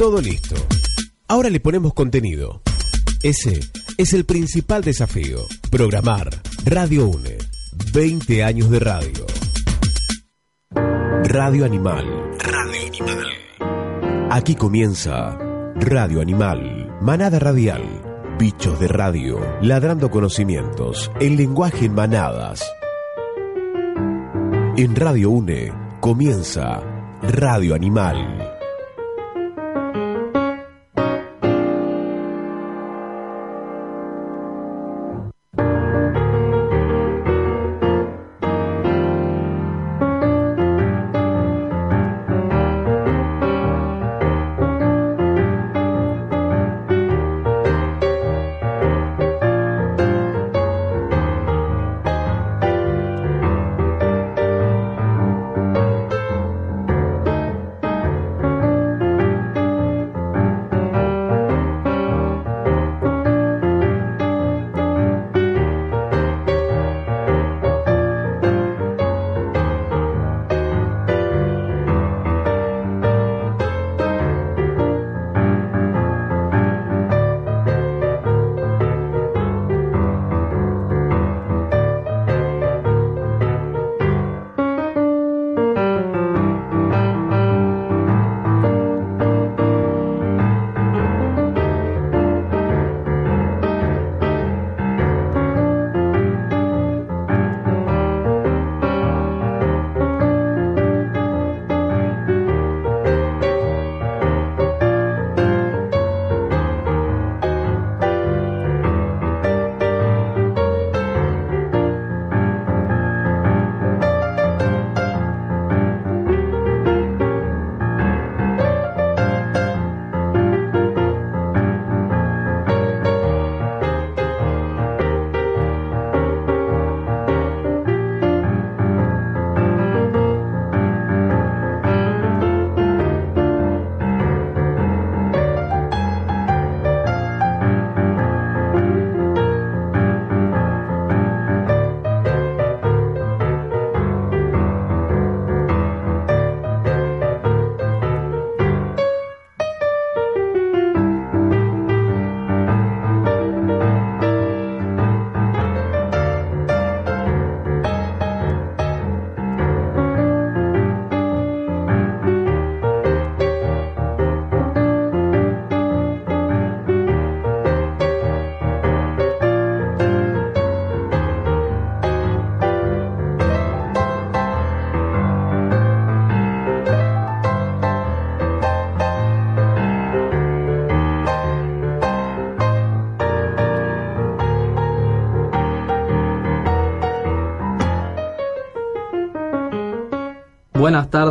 todo listo. Ahora le ponemos contenido. Ese es el principal desafío. Programar. Radio UNE. 20 años de radio. Radio Animal. Radio Animal. Aquí comienza Radio Animal. Manada Radial. Bichos de radio. Ladrando conocimientos. El lenguaje en manadas. En Radio UNE comienza Radio Animal.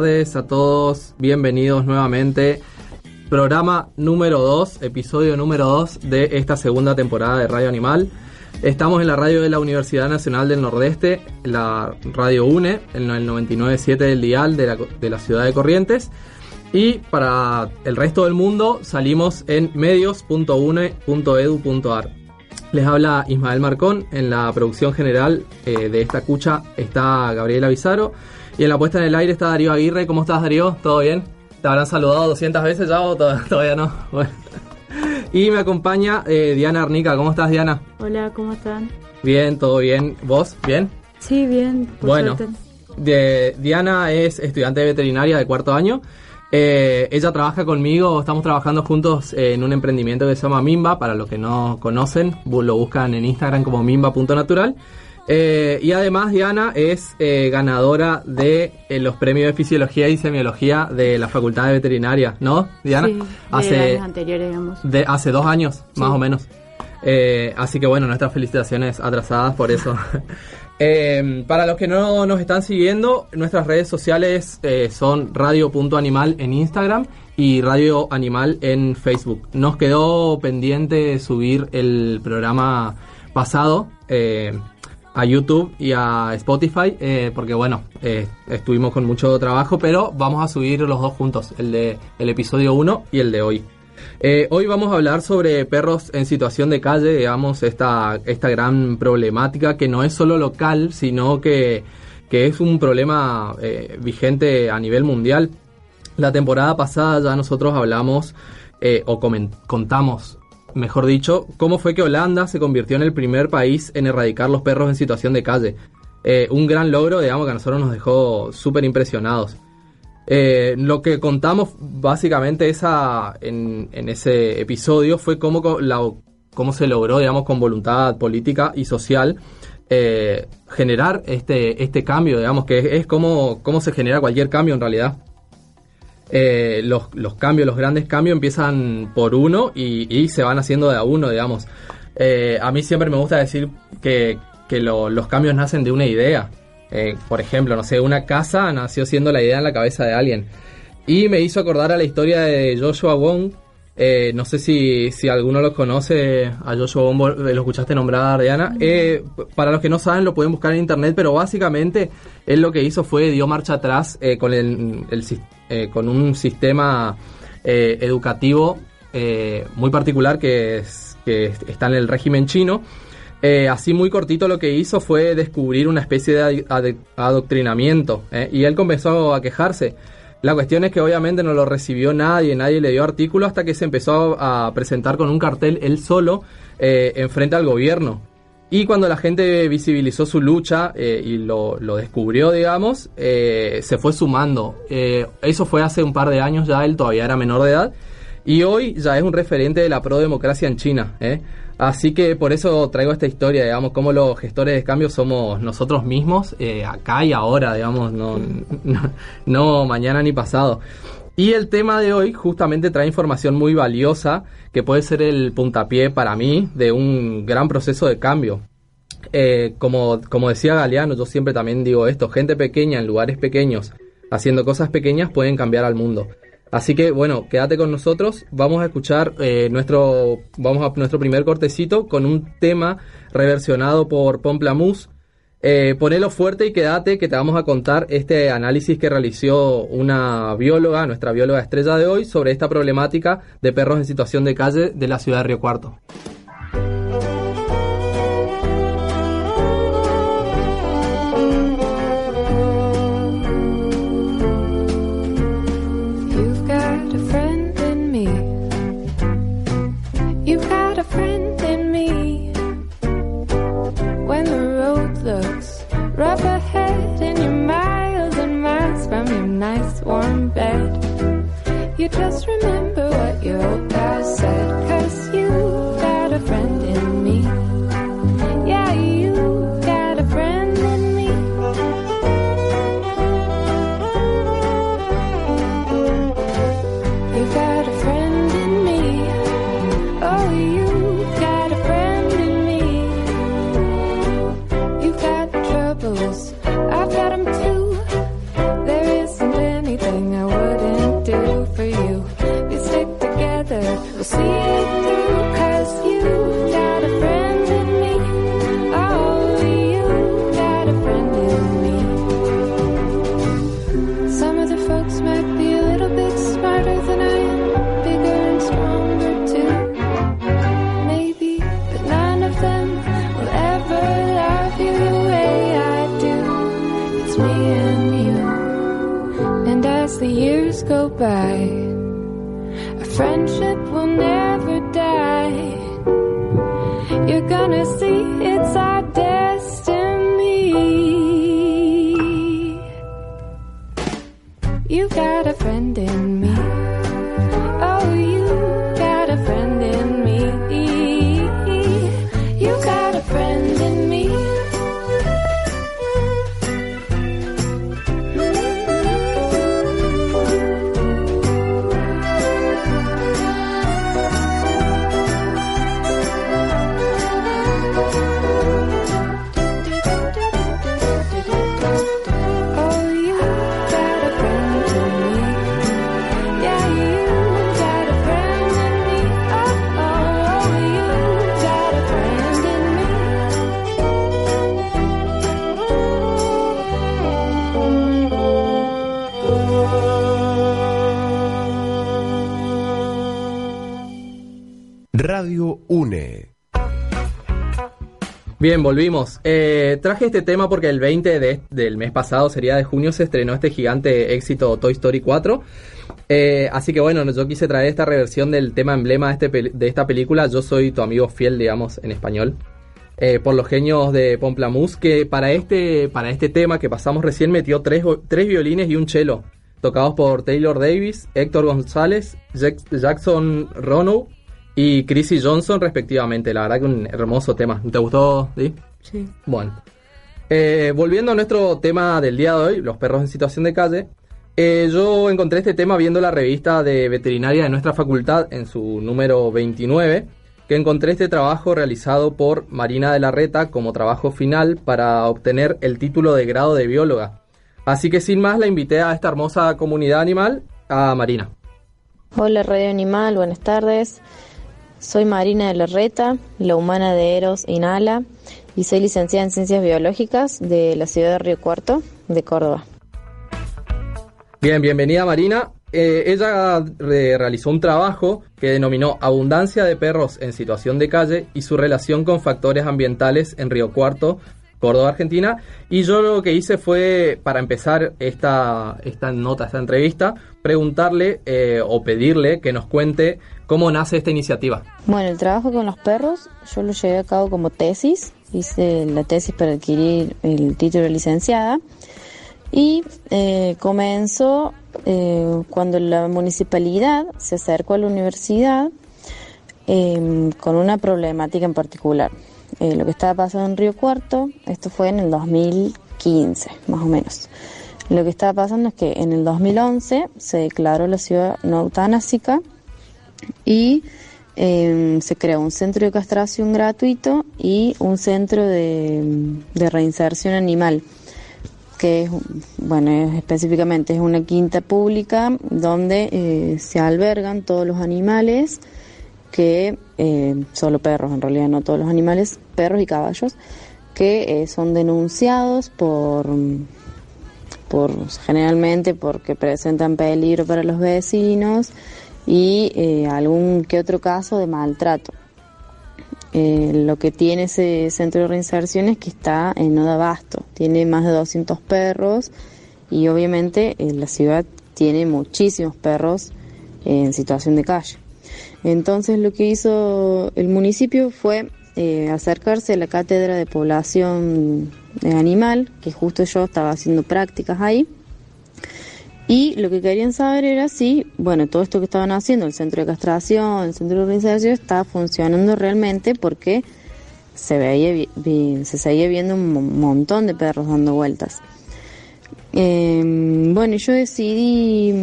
A todos, bienvenidos nuevamente. Programa número 2, episodio número 2 de esta segunda temporada de Radio Animal. Estamos en la radio de la Universidad Nacional del Nordeste, la radio UNE, en el 99.7 del dial de la, de la ciudad de Corrientes. Y para el resto del mundo salimos en medios.une.edu.ar. Les habla Ismael Marcón, en la producción general eh, de esta cucha está Gabriela Bizarro y en la puesta en el aire está Darío Aguirre. ¿Cómo estás, Darío? ¿Todo bien? ¿Te habrán saludado 200 veces ya o todavía no? Y me acompaña eh, Diana Arnica. ¿Cómo estás, Diana? Hola, ¿cómo están? Bien, todo bien. ¿Vos? ¿Bien? Sí, bien. bueno, Diana es estudiante de veterinaria de cuarto año. Eh, ella trabaja conmigo, estamos trabajando juntos en un emprendimiento que se llama Mimba, para los que no conocen, lo buscan en Instagram como mimba.natural. Eh, y además Diana es eh, ganadora de eh, los premios de Fisiología y Semiología de la Facultad de Veterinaria, ¿no, Diana? Sí, hace años anteriores, digamos. De, hace dos años, más o menos. así que bueno, nuestras felicitaciones atrasadas por eso. para los que no nos están siguiendo, nuestras redes sociales son radio.animal en Instagram y Radio Animal en Facebook. Nos quedó pendiente subir el programa pasado a YouTube y a Spotify, eh, porque bueno, eh, estuvimos con mucho trabajo, pero vamos a subir los dos juntos, el de el episodio 1 y el de hoy. Eh, hoy vamos a hablar sobre perros en situación de calle, digamos, esta, esta gran problemática que no es solo local, sino que, que es un problema vigente a nivel mundial. La temporada pasada ya nosotros hablamos o contamos, mejor dicho, cómo fue que Holanda se convirtió en el primer país en erradicar los perros en situación de calle. Eh, un gran logro, digamos, que a nosotros nos dejó súper impresionados. Eh, lo que contamos básicamente esa, en, ese episodio fue cómo, cómo se logró, digamos, con voluntad política y social, eh, generar este, este cambio, digamos, que es, como se genera cualquier cambio en realidad. Eh, los, los, cambios, los grandes cambios empiezan por uno y, se van haciendo de a uno, digamos. a mí siempre me gusta decir que, que los cambios nacen de una idea. Eh, por ejemplo, no sé, una casa nació siendo la idea en la cabeza de alguien. Y me hizo acordar a la historia de Joshua Wong. Eh, no sé si, si alguno lo conoce, a Joshua Wong lo escuchaste nombrar, Diana. Eh, para los que no saben, lo pueden buscar en internet, pero básicamente él lo que hizo fue dio marcha atrás con, el, con un sistema educativo muy particular que, que está en el régimen chino eh, así muy cortito lo que hizo fue descubrir una especie de adoctrinamiento eh, y él comenzó a quejarse. La cuestión es que obviamente no lo recibió nadie, nadie le dio artículo hasta que se empezó a presentar con un cartel él solo eh, enfrente al gobierno. Y cuando la gente visibilizó su lucha y lo, lo, descubrió, digamos, se fue sumando. eso fue hace un par de años ya, él todavía era menor de edad. Y hoy ya es un referente de la pro-democracia en China. ¿eh? Así que por eso traigo esta historia, digamos, como los gestores de cambio somos nosotros mismos, eh, acá y ahora, digamos, no, no, mañana ni pasado. Y el tema de hoy justamente trae información muy valiosa que puede ser el puntapié para mí de un gran proceso de cambio. Eh, como, como decía Galeano, yo siempre también digo esto, gente pequeña en lugares pequeños, haciendo cosas pequeñas pueden cambiar al mundo. Así que bueno, quédate con nosotros. Vamos a escuchar eh, nuestro, vamos a nuestro primer cortecito con un tema reversionado por Pomplamus. Eh, ponelo fuerte y quédate que te vamos a contar este análisis que realizó una bióloga, nuestra bióloga estrella de hoy, sobre esta problemática de perros en situación de calle de la ciudad de Río Cuarto. Bien, volvimos. Eh, traje este tema porque el 20 del mes pasado, sería de junio, se estrenó este gigante éxito Toy Story 4. Eh, así que bueno, yo quise traer esta reversión del tema emblema de, este de esta película. Yo soy tu amigo fiel, digamos, en español. Eh, por los genios de Pomplamoose, que para este, para este tema que pasamos recién metió tres, tres violines y un cello, tocados por Taylor Davis, Héctor González, Jackson Rono y Chrissy Johnson respectivamente. La verdad que un hermoso tema. ¿Te gustó, Di? Sí. Bueno. Eh, volviendo a nuestro tema del día de hoy, los perros en situación de calle. Eh, yo encontré este tema viendo la revista de veterinaria de nuestra facultad en su número 29, que encontré este trabajo realizado por Marina de la Reta como trabajo final para obtener el título de grado de bióloga. Así que sin más la invité a esta hermosa comunidad animal, a Marina. Hola Radio Animal, buenas tardes. Soy Marina de Larreta, la humana de Eros Inhala, y soy licenciada en Ciencias Biológicas de la ciudad de Río Cuarto, de Córdoba. Bien, bienvenida Marina. Eh, ella realizó un trabajo que denominó Abundancia de perros en situación de calle y su relación con factores ambientales en Río Cuarto, Córdoba, Argentina. Y yo lo que hice fue, para empezar esta, esta nota, esta entrevista, preguntarle eh, o pedirle que nos cuente cómo nace esta iniciativa. Bueno, el trabajo con los perros yo lo llevé a cabo como tesis. Hice la tesis para adquirir el título de licenciada. Y eh, comenzó eh, cuando la municipalidad se acercó a la universidad con una problemática en particular. Eh, lo que estaba pasando en Río Cuarto, esto fue en el 2015, más o menos. Lo que estaba pasando es que en el 2011 se declaró la ciudad no eutanásica y em, se creó un centro de castración gratuito y un centro de, reinserción animal que es, bueno, específicamente es una quinta pública donde eh, se albergan todos los animales que eh, solo perros, en realidad no todos los animales, perros y caballos, que eh, son denunciados por, por generalmente porque presentan peligro para los vecinos y eh, algún que otro caso de maltrato. lo que tiene ese centro de reinserción es que está en no abasto, tiene más de 200 perros y obviamente la ciudad tiene muchísimos perros en situación de calle. Entonces lo que hizo el municipio fue eh, acercarse a la cátedra de población animal, que justo yo estaba haciendo prácticas ahí. Y lo que querían saber era si, bueno, todo esto que estaban haciendo, el centro de castración, el centro de organización, estaba funcionando realmente porque se veía se seguía viendo un montón de perros dando vueltas. Eh, bueno, yo decidí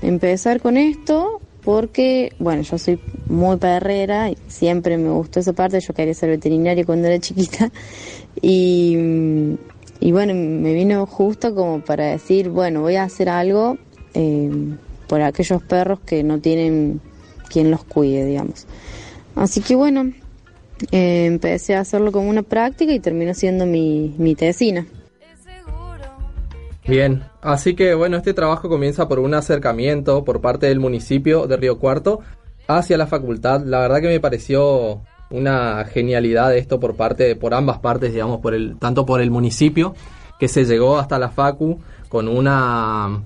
empezar con esto porque, bueno, yo soy muy perrera y siempre me gustó esa parte, yo quería ser veterinaria cuando era chiquita y, y bueno, me vino justo como para decir, bueno, voy a hacer algo eh, por aquellos perros que no tienen quien los cuide, digamos. Así que bueno, eh, empecé a hacerlo como una práctica y terminó siendo mi, mi tesina. Bien, así que bueno, este trabajo comienza por un acercamiento por parte del municipio de Río Cuarto hacia la facultad. La verdad que me pareció una genialidad esto por parte, por ambas partes, digamos, por el, tanto por el municipio que se llegó hasta la facu con una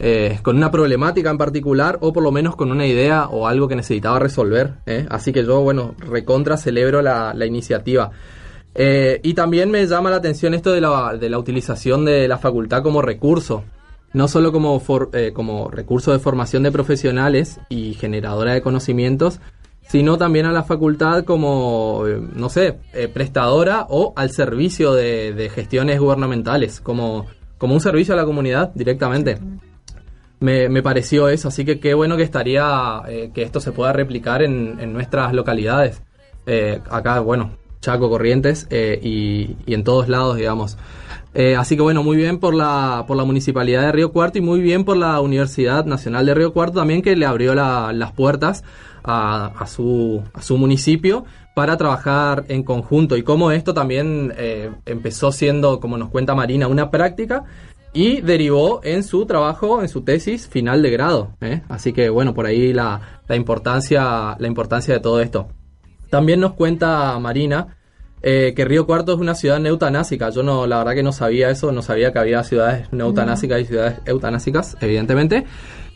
eh, con una problemática en particular o por lo menos con una idea o algo que necesitaba resolver. ¿eh? Así que yo, bueno, recontra celebro la, la iniciativa. Eh, y también me llama la atención esto de la, de la utilización de la facultad como recurso, no solo como, eh, como recurso de formación de profesionales y generadora de conocimientos, sino también a la facultad como, eh, no sé, prestadora o al servicio de, gestiones gubernamentales, como, como un servicio a la comunidad directamente. Me, me pareció eso, así que qué bueno que estaría que esto se pueda replicar en, en nuestras localidades. acá, bueno, Chaco, Corrientes eh, y, en todos lados, digamos. Eh, así que bueno, muy bien por la, por la Municipalidad de Río Cuarto y muy bien por la Universidad Nacional de Río Cuarto también que le abrió las puertas a, su, a su municipio para trabajar en conjunto y como esto también eh, empezó siendo, como nos cuenta Marina, una práctica y derivó en su trabajo, en su tesis final de grado. Así que bueno, por ahí la, la, importancia, la importancia de todo esto. También nos cuenta Marina eh, que Río Cuarto es una ciudad neutanásica. Yo no, la verdad que no sabía eso, no sabía que había ciudades neutanásicas y ciudades eutanásicas, evidentemente.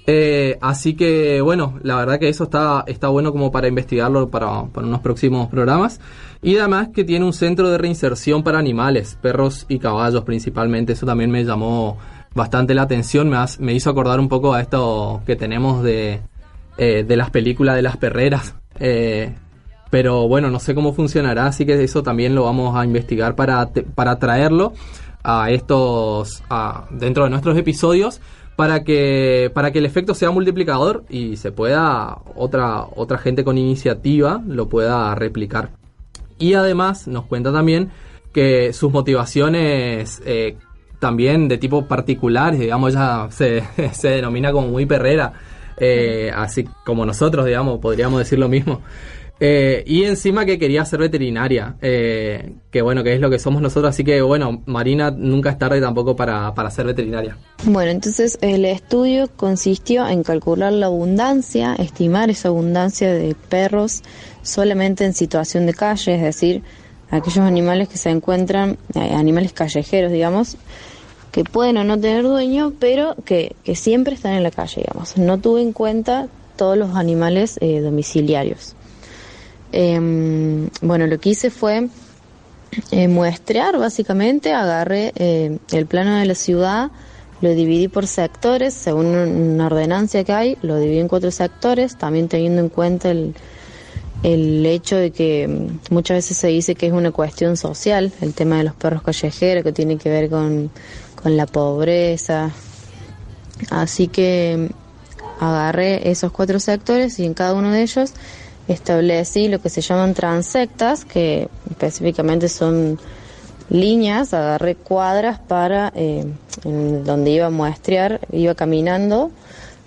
Eh, así que bueno, la verdad que eso está, está bueno como para investigarlo para, para, unos próximos programas. Y además que tiene un centro de reinserción para animales, perros y caballos principalmente. Eso también me llamó bastante la atención, me, me hizo acordar un poco a esto que tenemos de, eh, de las películas de las perreras. Eh, pero bueno, no sé cómo funcionará, así que eso también lo vamos a investigar para, para traerlo a estos a, dentro de nuestros episodios para que para que el efecto sea multiplicador y se pueda otra otra gente con iniciativa lo pueda replicar. Y además nos cuenta también que sus motivaciones eh, también de tipo particular digamos ella se, se denomina como muy perrera eh, así como nosotros digamos podríamos decir lo mismo eh, y encima que quería ser veterinaria, eh, que bueno, que es lo que somos nosotros, así que bueno, Marina nunca es tarde tampoco para, para ser veterinaria. Bueno, entonces el estudio consistió en calcular la abundancia, estimar esa abundancia de perros solamente en situación de calle, es decir, aquellos animales que se encuentran, eh, animales callejeros, digamos, que pueden o no tener dueño, pero que, que siempre están en la calle, digamos. No tuve en cuenta todos los animales domiciliarios. Em, bueno, lo que hice fue eh, muestrear básicamente, agarré eh, el plano de la ciudad, lo dividí por sectores, según una ordenancia que hay, lo dividí en cuatro sectores, también teniendo en cuenta el, el hecho de que mm, muchas veces se dice que es una cuestión social, el tema de los perros callejeros, que tiene que ver con, con la pobreza. Así que mm, agarré esos cuatro sectores y en cada uno de ellos establecí lo que se llaman transectas, que específicamente son líneas, agarré cuadras para eh, donde iba a muestrear, iba caminando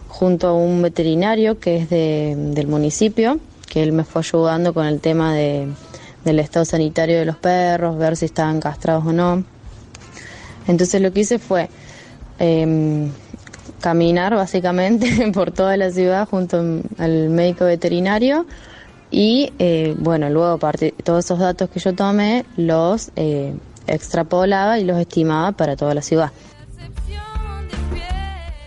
junto a un veterinario que es de, del municipio, que él me fue ayudando con el tema de, del estado sanitario de los perros, ver si estaban castrados o no. Entonces lo que hice fue em, caminar básicamente por toda la ciudad junto al médico veterinario y eh, bueno, luego todos esos datos que yo tomé los eh, extrapolaba y los estimaba para toda la ciudad.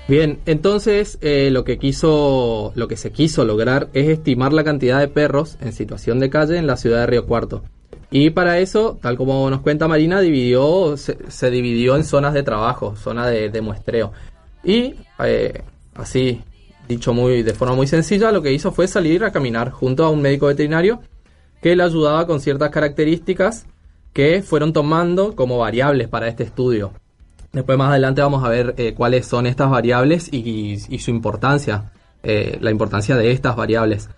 Bien, entonces eh, lo que quiso, lo que se quiso lograr es estimar la cantidad de perros en situación de calle en la ciudad de Río Cuarto. Y para eso, tal como nos cuenta Marina, dividió, se, dividió en zonas de trabajo, zona de, de muestreo. Y eh, así, dicho muy de forma muy sencilla, lo que hizo fue salir a caminar junto a un médico veterinario que le ayudaba con ciertas características que fueron tomando como variables para este estudio. Después más adelante vamos a ver eh, cuáles son estas variables y, su importancia, eh, la importancia de estas variables.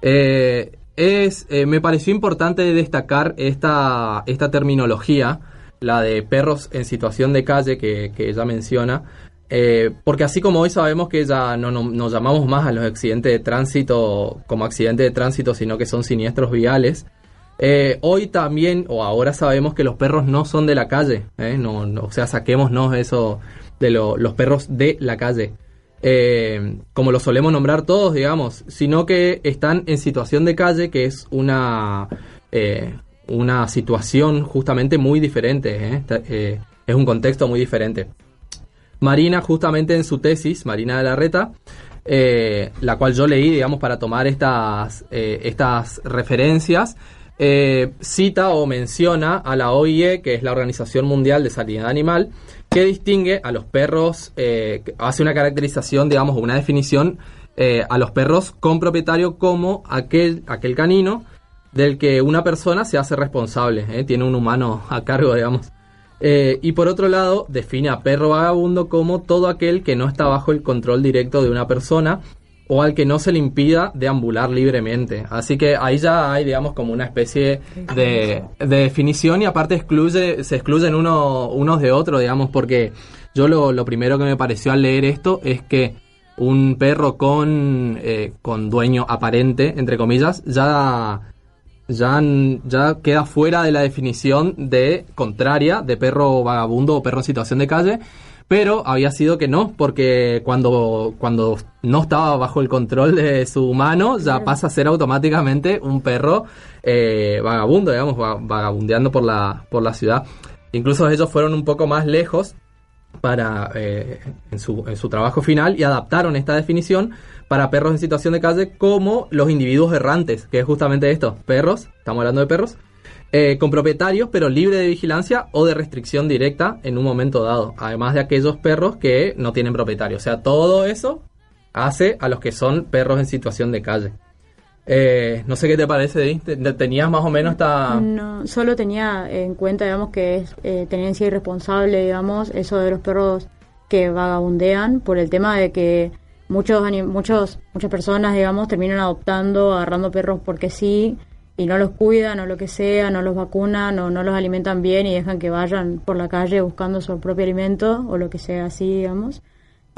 es, me pareció importante destacar esta, esta terminología, la de perros en situación de calle que, que ella menciona, eh, porque así como hoy sabemos que ya no, nos llamamos más a los accidentes de tránsito como accidentes de tránsito, sino que son siniestros viales, eh, hoy también, o ahora sabemos que los perros no son de la calle, ¿eh? no, o sea, saquémonos eso de los perros de la calle, como lo solemos nombrar todos, digamos, sino que están en situación de calle, que es una, una situación justamente muy diferente, es un contexto muy diferente. Marina, justamente en su tesis, Marina de la Reta, eh, la cual yo leí, digamos, para tomar estas, eh, estas referencias, eh, cita o menciona a la OIE, que es la Organización Mundial de Sanidad Animal, que distingue a los perros, hace una caracterización, digamos, una definición a los perros con propietario como aquel, aquel canino del que una persona se hace responsable, tiene un humano a cargo, digamos. Eh, y por otro lado, define a perro vagabundo como todo aquel que no está bajo el control directo de una persona o al que no se le impida deambular libremente. Así que ahí ya hay, digamos, como una especie de, definición y aparte excluye, se excluyen uno, unos de otros, digamos, porque yo lo, primero que me pareció al leer esto es que un perro con, eh, con dueño aparente, entre comillas, ya ya, ya queda fuera de la definición de contraria de perro vagabundo o perro en situación de calle, pero había sido que no, porque cuando, cuando no estaba bajo el control de su mano, ya pasa a ser automáticamente un perro eh, vagabundo, digamos, vagabundeando por la, por la ciudad. Incluso ellos fueron un poco más lejos para eh, en, su, en su trabajo final y adaptaron esta definición para perros en situación de calle como los individuos errantes, que es justamente esto, perros, estamos hablando de perros, eh, con propietarios pero libre de vigilancia o de restricción directa en un momento dado, además de aquellos perros que no tienen propietario. O sea, todo eso hace a los que son perros en situación de calle. Eh, no sé qué te parece, ¿tenías más o menos esta...? No, solo tenía en cuenta, digamos, que es eh, tenencia irresponsable, digamos, eso de los perros que vagabundean por el tema de que muchos, muchos muchas personas, digamos, terminan adoptando, agarrando perros porque sí, y no los cuidan o lo que sea, no los vacunan o no los alimentan bien y dejan que vayan por la calle buscando su propio alimento o lo que sea así, digamos.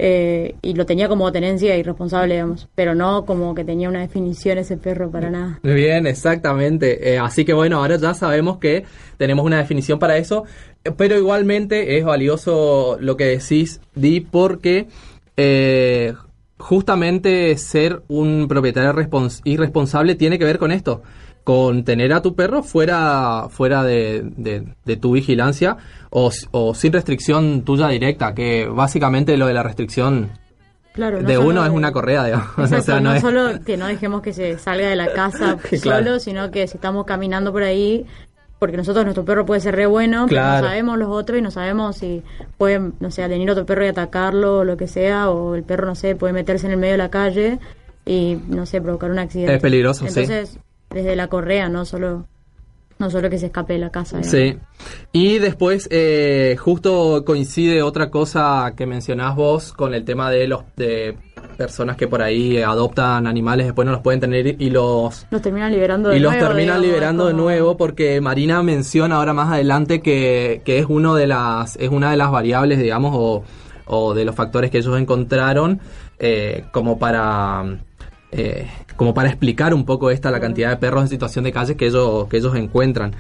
Eh, y lo tenía como tenencia irresponsable, digamos, pero no como que tenía una definición ese perro para nada. Bien, exactamente. Eh, así que bueno, ahora ya sabemos que tenemos una definición para eso, pero igualmente es valioso lo que decís, Di, porque eh, justamente ser un propietario irresponsable tiene que ver con esto con tener a tu perro fuera, fuera de, de, tu vigilancia o, o, sin restricción tuya directa, que básicamente lo de la restricción claro, de uno es una correa, digamos. no, solo que no dejemos que se salga de la casa solo, sino que si estamos caminando por ahí, porque nosotros nuestro perro puede ser re bueno, pero no sabemos los otros y no sabemos si pueden, no sé, venir otro perro y atacarlo o lo que sea, o el perro, no sé, puede meterse en el medio de la calle y, no sé, provocar un accidente. Es peligroso, Entonces, desde la correa, no solo no solo que se escape de la casa. Sí. Y después, eh, justo coincide otra cosa que mencionás vos con el tema de los de personas que por ahí adoptan animales, después no los pueden tener y los... Los terminan liberando de y nuevo. Y los terminan liberando de nuevo porque Marina menciona ahora más adelante que, que, es, uno de las, es una de las variables, digamos, o, o de los factores que ellos encontraron eh, como para eh, como para explicar un poco esta la cantidad de perros en situación de calle que ellos, que ellos encuentran.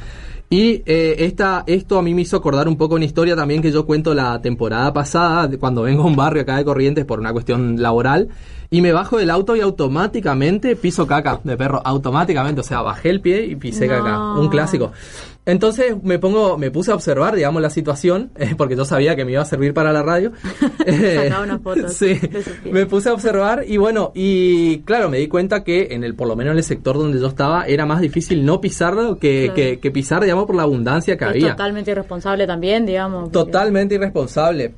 Y eh, esta, esto a mí me hizo acordar un poco una historia también que yo cuento la temporada pasada, cuando vengo a un barrio acá de Corrientes por una cuestión laboral, y me bajo del auto y automáticamente piso caca de perro, automáticamente, o sea, bajé el pie y pisé caca, un clásico. Entonces me pongo, me puse a observar, digamos, la situación, eh, porque yo sabía que me iba a servir para la radio. Sacaba unas fotos. sí, me puse a observar y bueno, y claro, me di cuenta que en el, por lo menos en el sector donde yo estaba, era más difícil no pisarlo que, que, pisar, digamos, por la abundancia que había. Totalmente irresponsable también, digamos. Totalmente irresponsable.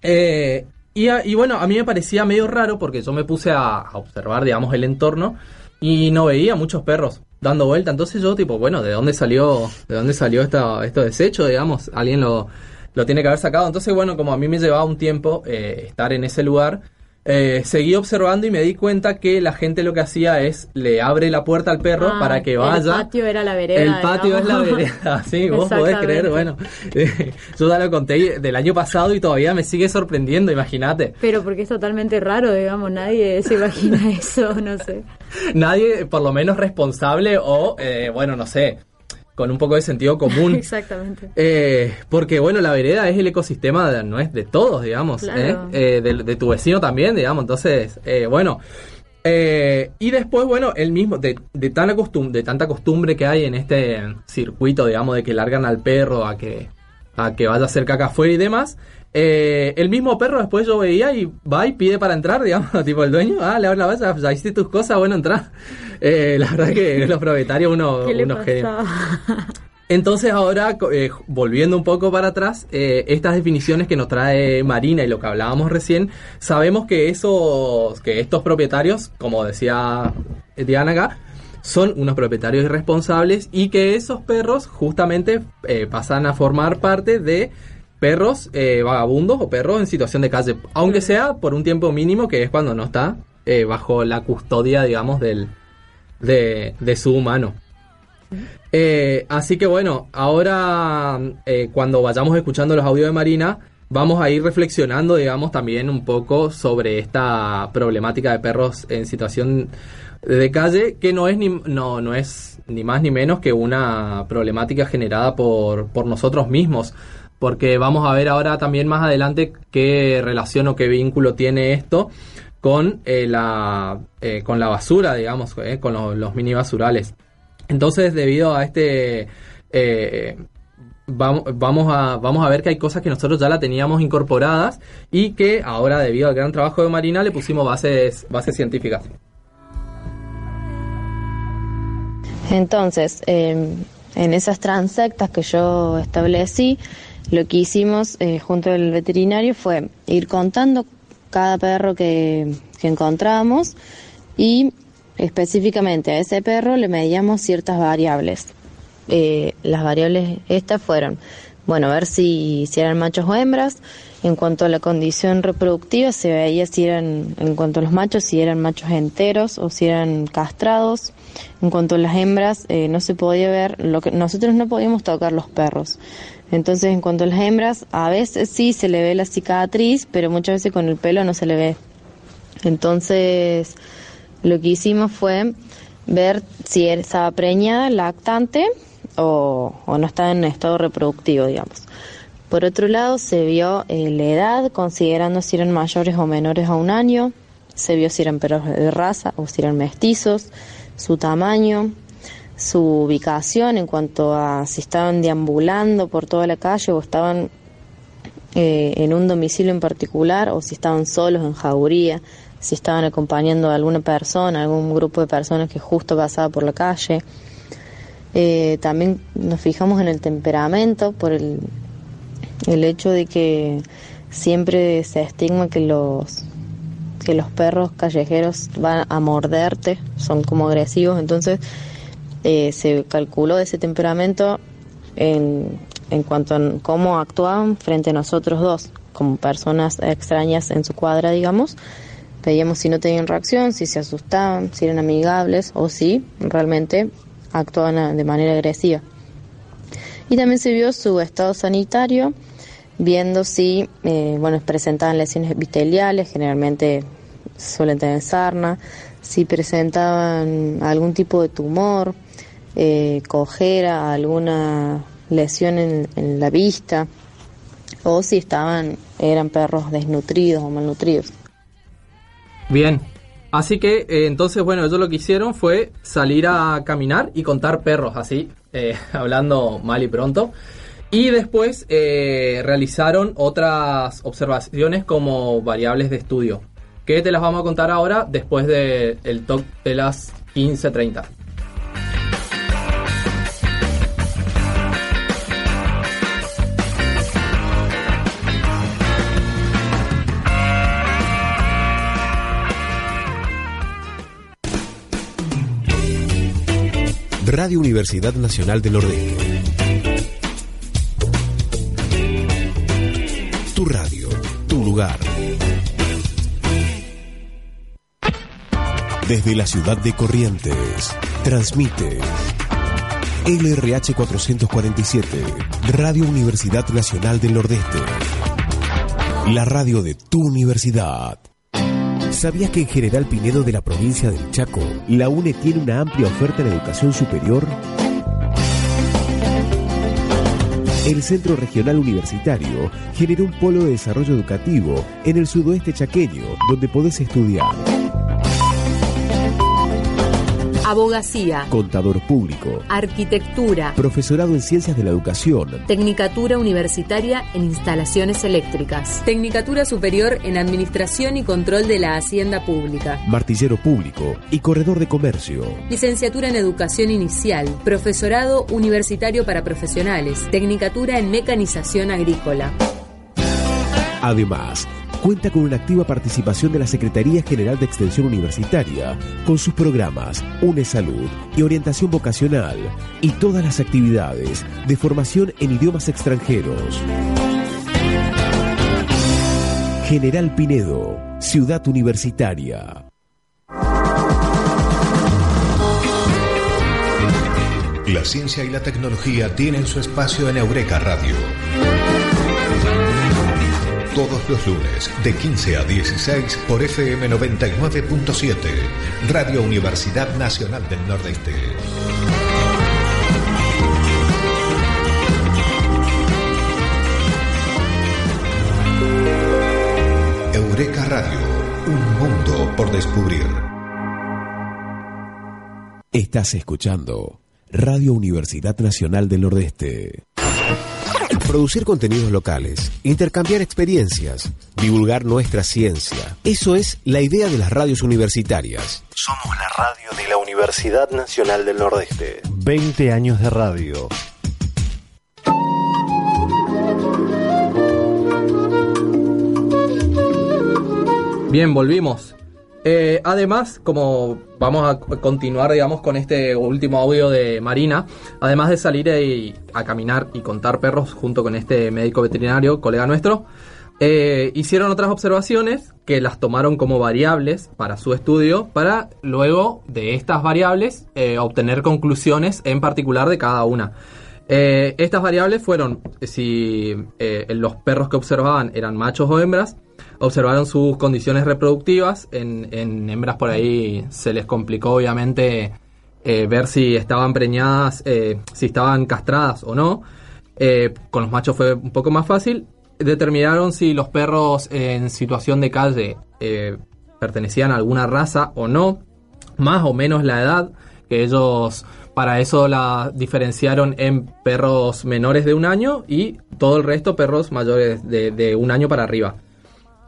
Eh, y, y, bueno, a mí me parecía medio raro porque yo me puse a, a observar, digamos, el entorno y no veía muchos perros dando vuelta. Entonces yo tipo, bueno, ¿de dónde salió, de dónde salió esta, esto desecho, digamos? Alguien lo, lo tiene que haber sacado. Entonces, bueno, como a mí me llevaba un tiempo eh, estar en ese lugar, eh, seguí observando y me di cuenta que la gente lo que hacía es le abre la puerta al perro ah, para que vaya. El patio era la vereda. El patio es la vereda, sí, vos podés creer, bueno. yo ya lo conté del año pasado y todavía me sigue sorprendiendo, imagínate. Pero porque es totalmente raro, digamos, nadie se imagina eso, no sé. Nadie, por lo menos responsable o, eh, bueno, no sé, con un poco de sentido común. Exactamente. Eh, porque, bueno, la vereda es el ecosistema, de, no es de todos, digamos, ¿eh? Eh, de, tu vecino también, digamos. Entonces, bueno. y después, bueno, el mismo, de, de, tan de tanta costumbre que hay en este circuito, digamos, de que largan al perro a que, a que vaya a hacer caca afuera y demás, eh, el mismo perro después yo veía y va y pide para entrar, digamos, tipo el dueño, ah, le abre la valla, ya hiciste tus cosas, bueno, entra. Eh, la verdad que los propietarios uno, unos genios. Entonces ahora, eh, volviendo un poco para atrás, estas definiciones que nos trae Marina y lo que hablábamos recién, sabemos que esos, que estos propietarios, como decía Diana acá, son unos propietarios irresponsables y que esos perros justamente pasan a formar parte de perros eh, vagabundos o perros en situación de calle, aunque sea por un tiempo mínimo, que es cuando no está eh, bajo la custodia, digamos, del, de, su humano. Eh, así que bueno, ahora cuando vayamos escuchando los audios de Marina, vamos a ir reflexionando, digamos, también un poco sobre esta problemática de perros en situación de calle, que no es ni, no, no es ni más ni menos que una problemática generada por, por nosotros mismos porque vamos a ver ahora también más adelante qué relación o qué vínculo tiene esto con, eh, la, eh, con la basura, digamos, eh, con los mini basurales. Entonces, debido a este... Vamos, vamos, a, vamos a ver que hay cosas que nosotros ya la teníamos incorporadas y que ahora debido al gran trabajo de Marina le pusimos bases, bases científicas. Entonces, em, en esas transectas que yo establecí, lo que hicimos eh, junto al veterinario fue ir contando cada perro que, que encontrábamos y específicamente a ese perro le medíamos ciertas variables. Eh, las variables estas fueron, bueno, ver si, si eran machos o hembras, en cuanto a la condición reproductiva se veía si eran, en cuanto a los machos, si eran machos enteros o si eran castrados. En cuanto a las hembras, eh, no se podía ver, lo que nosotros no podíamos tocar los perros. Entonces, en cuanto a las hembras, a veces sí se le ve la cicatriz, pero muchas veces con el pelo no se le ve. Entonces, lo que hicimos fue ver si estaba preñada, lactante o, no estaba en estado reproductivo, digamos. Por otro lado, se vio eh, la edad, considerando si eran mayores o menores a un año, se vio si eran perros de raza o si eran mestizos, su tamaño, su ubicación en cuanto a si estaban deambulando por toda la calle o estaban eh, en un domicilio en particular o si estaban solos en jauría, si estaban acompañando a alguna persona, algún grupo de personas que justo pasaba por la calle. Eh, también nos fijamos en el temperamento por el, el hecho de que siempre se estigma que los que los perros callejeros van a morderte, son como agresivos, entonces eh, se calculó ese temperamento en, en cuanto a cómo actuaban frente a nosotros dos, como personas extrañas en su cuadra, digamos. Veíamos si no tenían reacción, si se asustaban, si eran amigables o si realmente actuaban de manera agresiva. Y también se vio su estado sanitario, viendo si, eh, bueno, presentaban lesiones epiteliales, generalmente suelen tener sarna, si presentaban algún tipo de tumor, eh, alguna lesión en, la vista, o si estaban, eran perros desnutridos o malnutridos. Bien, así que eh, entonces, bueno, ellos lo que hicieron fue salir a caminar y contar perros, así, eh, hablando mal y pronto. Y después realizaron otras observaciones como variables de estudio que te las vamos a contar ahora después del el top de las 15.30. Radio Universidad Nacional del Nordeste. Tu radio, tu lugar. Desde la ciudad de Corrientes, transmite LRH 447, Radio Universidad Nacional del Nordeste. La radio de tu universidad. ¿Sabías que en General Pinedo de la provincia del Chaco, la UNE tiene una amplia oferta en educación superior? El Centro Regional Universitario generó un polo de desarrollo educativo en el sudoeste chaqueño, donde podés estudiar Abogacía. Contador público. Arquitectura. Profesorado en Ciencias de la Educación. Tecnicatura Universitaria en Instalaciones Eléctricas. Tecnicatura Superior en Administración y Control de la Hacienda Pública. Martillero Público y Corredor de Comercio. Licenciatura en Educación Inicial. Profesorado Universitario para Profesionales. Tecnicatura en Mecanización Agrícola. Además, cuenta con una activa participación de la Secretaría General de Extensión Universitaria, con sus programas UNE Salud y Orientación Vocacional, y todas las actividades de formación en idiomas extranjeros. General Pinedo, Ciudad Universitaria. La ciencia y la tecnología tienen su espacio en Eureka Radio todos los lunes de 15 a 16 por FM 99.7, Radio Universidad Nacional del Nordeste. Eureka Radio, un mundo por descubrir. Estás escuchando Radio Universidad Nacional del Nordeste. Producir contenidos locales, intercambiar experiencias, divulgar nuestra ciencia. Eso es la idea de las radios universitarias. Somos la radio de la Universidad Nacional del Nordeste. 20 años de radio. Bien, volvimos. Eh, además, como vamos a continuar, digamos, con este último audio de Marina, además de salir a caminar y contar perros junto con este médico veterinario, colega nuestro, eh, hicieron otras observaciones que las tomaron como variables para su estudio, para luego de estas variables eh, obtener conclusiones en particular de cada una. estas variables fueron si los perros que observaban eran machos o hembras, observaron sus condiciones reproductivas. En, hembras por ahí se les complicó obviamente eh, ver si estaban preñadas, eh, si estaban castradas o no. Eh, con los machos fue un poco más fácil. Determinaron si los perros en situación de calle pertenecían a alguna raza o no, más o menos la edad, que ellos para eso la diferenciaron en perros menores de un año y todo el resto perros mayores de un año para arriba.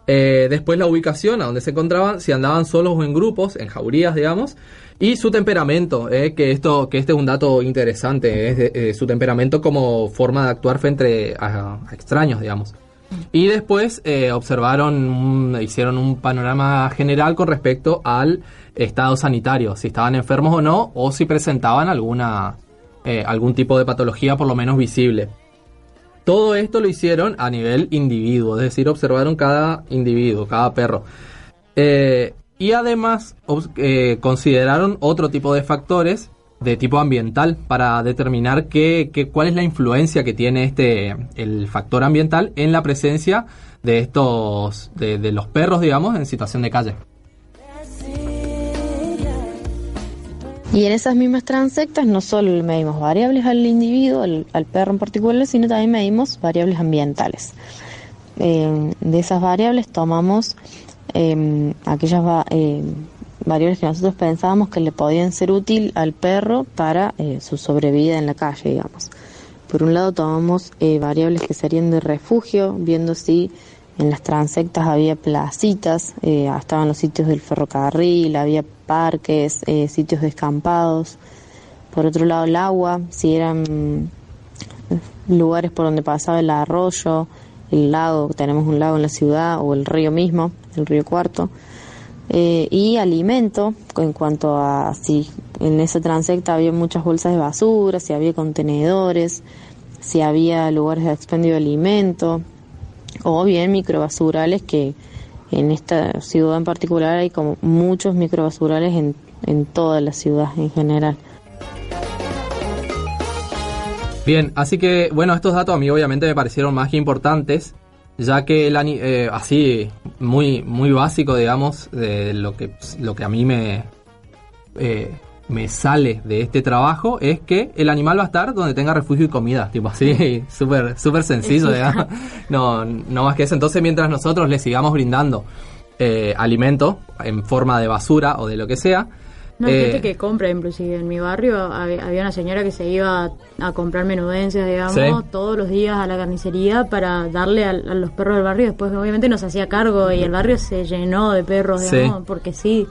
Eh, después la ubicación, a donde se encontraban, si andaban solos o en grupos, en jaurías, digamos. Y su temperamento, eh, que, esto, que este es un dato interesante, es eh, su temperamento como forma de actuar frente a, extraños, digamos. Y después observaron, hicieron un panorama general con respecto al estado sanitario, si estaban enfermos o no, o si presentaban alguna, algún tipo de patología por lo menos visible. Todo esto lo hicieron a nivel individuo, es decir, observaron cada individuo, cada perro. Eh, y además eh, consideraron otro tipo de factores de tipo ambiental para determinar qué, cuál es la influencia que tiene este el factor ambiental en la presencia de estos de los perros digamos en situación de calle. Y en esas mismas transectas no solo medimos variables al individuo, al, perro en particular, sino también medimos variables ambientales. Eh, de esas variables tomamos em, aquellas eh, variables que nosotros pensábamos que le podían ser útil al perro para eh, su sobrevida en la calle, digamos. Por un lado tomamos variables que serían de refugio, viendo si en las transectas había placitas, estaban los sitios del ferrocarril, había parques, eh, sitios descampados. Por otro lado, el agua, si eran lugares por donde pasaba el arroyo, el lago, tenemos un lago en la ciudad, o el río mismo, el río Cuarto. Eh, y alimento, en cuanto a si en esa transecta había muchas bolsas de basura, si había contenedores, si había lugares de expendio de alimento, o bien microbasurales que en esta ciudad en particular hay como muchos microbasurales en, en toda la ciudad en general. Bien, así que bueno, estos datos a mí obviamente me parecieron más que importantes, ya que el eh, así muy muy básico, digamos, de lo que lo que a mí me eh, me sale de este trabajo es que el animal va a estar donde tenga refugio y comida, tipo así, súper súper sencillo, digamos. No, no más que eso. Entonces, mientras nosotros le sigamos brindando eh, alimento en forma de basura o de lo que sea. No, hay gente eh, que compra, inclusive en mi barrio había una señora que se iba a comprar menudencias, digamos, todos los días a la carnicería para darle a, los perros del barrio. Después, obviamente, nos hacía cargo y el barrio se llenó de perros, digamos, porque sí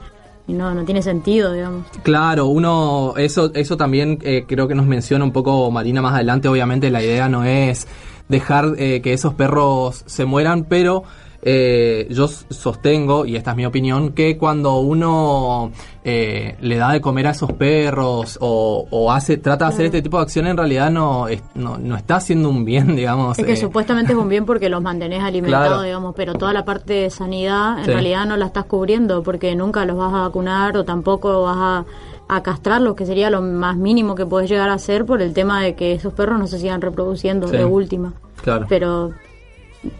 y no, no tiene sentido, digamos. Claro, uno, eso, eso también eh, creo que nos menciona un poco Marina más adelante, obviamente la idea no es dejar eh, que esos perros se mueran, pero eh, yo sostengo, y esta es mi opinión, que cuando uno eh, le da de comer a esos perros o, hace trata de hacer este tipo de acción, en realidad no, no, está haciendo un bien, digamos. Es que eh. supuestamente es un bien porque los mantenés alimentados, digamos, pero toda la parte de sanidad en realidad no la estás cubriendo porque nunca los vas a vacunar o tampoco vas a a castrarlos, que sería lo más mínimo que puedes llegar a hacer por el tema de que esos perros no se sigan reproduciendo de última. Claro. Pero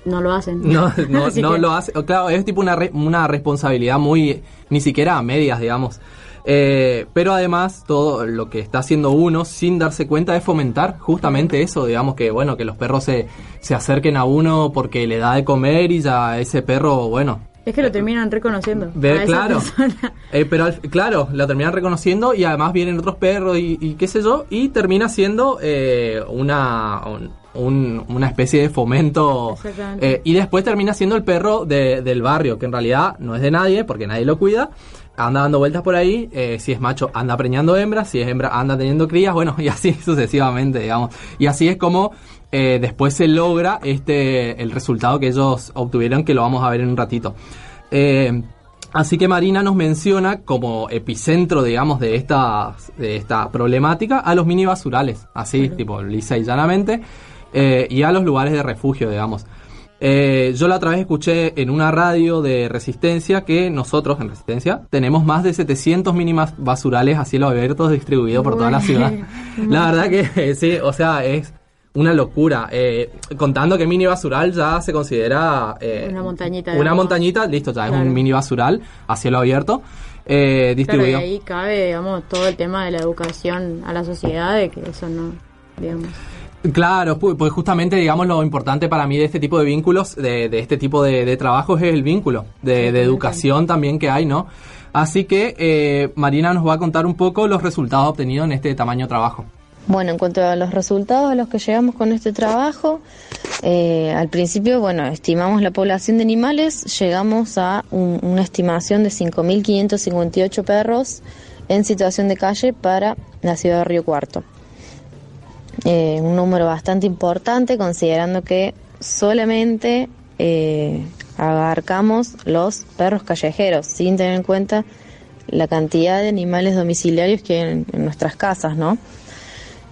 no lo hacen. No, no, no lo hace. Claro, es tipo una, una responsabilidad muy, ni siquiera a medias, digamos. Eh, pero además, todo lo que está haciendo uno sin darse cuenta es fomentar justamente eso, digamos que, bueno, que los perros se, se acerquen a uno porque le da de comer y ya ese perro, bueno, Es que lo terminan reconociendo. A esa claro. persona. Eh, pero al- claro, lo terminan reconociendo y además vienen otros perros y, y qué sé yo, y termina siendo eh, una, un- un- una especie de fomento. Eh, y después termina siendo el perro de- del barrio, que en realidad no es de nadie, porque nadie lo cuida. Anda dando vueltas por ahí, eh, si es macho anda preñando hembras, si es hembra anda teniendo crías, bueno, y así sucesivamente, digamos. Y así es como eh, después se logra este el resultado que ellos obtuvieron, que lo vamos a ver en un ratito. Eh, Así que Marina nos menciona como epicentro, digamos, de esta, de esta problemática a los mini basurales, así, tipo lisa y llanamente, eh, y a los lugares de refugio, digamos. Eh, yo la otra vez escuché en una radio de Resistencia que nosotros en Resistencia tenemos más de 700 mini mas- basurales a cielo abierto distribuidos por toda la ciudad. La verdad que sí, o sea, es una locura. Eh, contando que mini basural ya se considera eh, Una montañita, Una digamos. montañita, listo, ya es Claro. un mini basural a cielo abierto eh, Claro, y distribuido. ahí cabe, digamos, todo el tema de la educación a la sociedad, de que eso no, digamos. Claro, pu- pues justamente, digamos, lo importante para mí de este tipo de vínculos, de, de este tipo de, de trabajos, es el vínculo de, de educación también que hay, ¿no? Así que eh, Marina nos va a contar un poco los resultados obtenidos en este tamaño trabajo. Bueno, en cuanto a los resultados a los que llegamos con este trabajo, eh, al principio, bueno, estimamos la población de animales, llegamos a un- una estimación de 5.558 perros en situación de calle para la ciudad de Río Cuarto. Eh, un número bastante importante considerando que solamente eh, abarcamos los perros callejeros, sin tener en cuenta la cantidad de animales domiciliarios que hay en, nuestras casas, ¿no?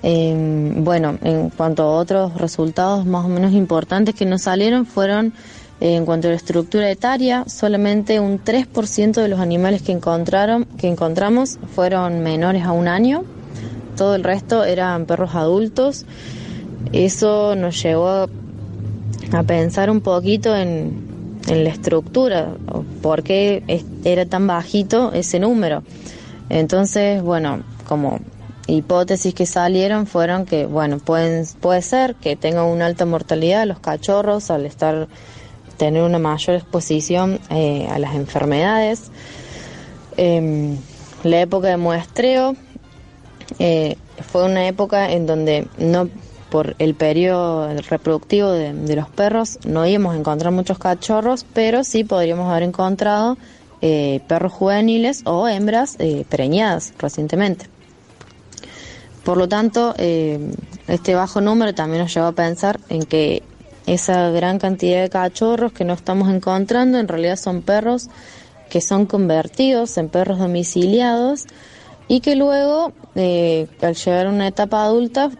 Eh, bueno, en cuanto a otros resultados más o menos importantes que nos salieron fueron, eh, en cuanto a la estructura etaria, solamente un 3% de los animales que encontraron, que encontramos fueron menores a un año, todo el resto eran perros adultos. Eso nos llevó a, pensar un poquito en, en la estructura, por qué era tan bajito ese número. Entonces, bueno, como hipótesis que salieron fueron que, bueno, pueden, puede ser que tengan una alta mortalidad los cachorros al estar tener una mayor exposición eh, a las enfermedades. Em, la época de muestreo eh, fue una época en donde no por el periodo reproductivo de, los perros no íbamos a encontrar muchos cachorros, pero sí podríamos haber encontrado eh, perros juveniles o hembras eh, preñadas recientemente. Por lo tanto, eh, este bajo número también nos lleva a pensar en que esa gran cantidad de cachorros que no estamos encontrando en realidad son perros que son convertidos en perros domiciliados y que luego, eh, al llegar a una etapa adulta,